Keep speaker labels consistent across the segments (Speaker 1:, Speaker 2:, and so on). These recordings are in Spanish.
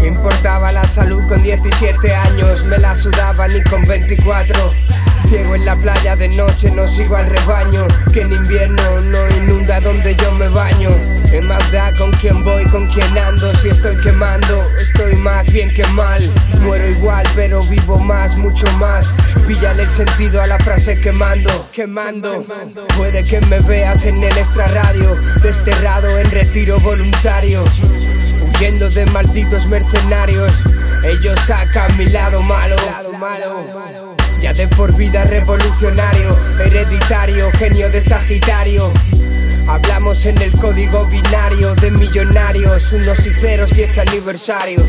Speaker 1: ¿Qué importaba la salud con 17 años? Me la sudaba ni con 24. Ciego en la playa de noche, no sigo al rebaño. Que en invierno no inunda donde yo me baño. ¿Qué más da con quién voy, con quién ando? Si estoy quemando, estoy más bien que mal. Muero igual, pero vivo más, mucho más. Píllale el sentido a la frase quemando, quemando. Puede que me veas en el extra radio, desterrado en retiro voluntario. Huyendo de malditos mercenarios, ellos sacan mi lado malo. Ya de por vida revolucionario, hereditario, genio de Sagitario. Hablamos en el código binario de millonarios, unos y ceros, 10 aniversario.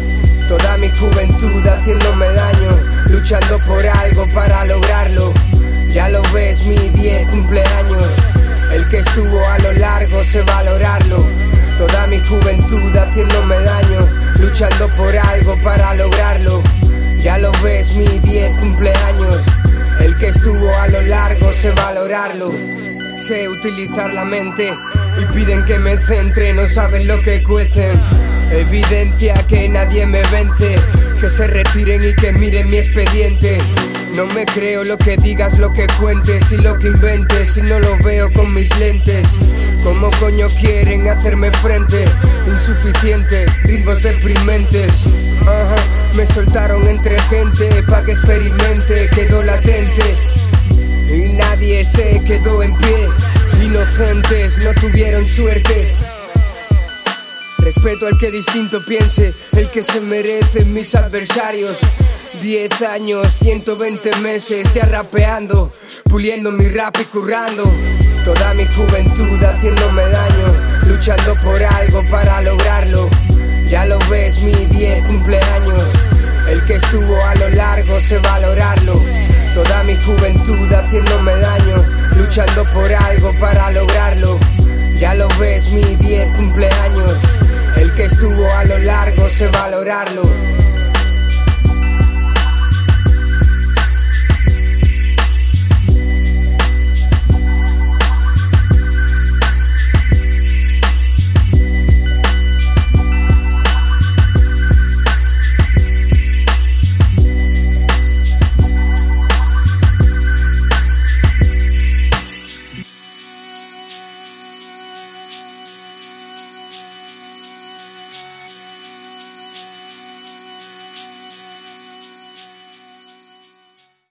Speaker 1: Toda mi juventud haciéndome daño, luchando por algo para lograrlo. Ya lo ves, mi 10 cumpleaños. El que estuvo a lo largo sé valorarlo. Toda mi juventud por algo para lograrlo. Ya lo ves, mi 10 cumpleaños. El que estuvo a lo largo sé valorarlo. Sé utilizar la mente y piden que me centre, no saben lo que cuecen. Evidencia que nadie me vence, que se retiren y que miren mi expediente. No me creo lo que digas, lo que cuentes y lo que inventes, y no lo veo con mis lentes. ¿Cómo coño quieren hacerme frente? Insuficiente, ritmos deprimentes. Me soltaron entre gente pa' que experimente, quedó latente. Y nadie se quedó en pie. Inocentes no tuvieron suerte. Respeto al que distinto piense, el que se merece mis adversarios. 10 años, 120 meses ya rapeando, puliendo mi rap y currando. Toda mi juventud haciéndome daño, luchando por algo para lograrlo. Ya lo ves, mi 10 cumpleaños. El que estuvo a lo largo sé valorarlo. Toda mi juventud haciéndome daño, luchando por algo para lograrlo. Ya lo ves, mi 10 cumpleaños. El que estuvo a lo largo sé valorarlo.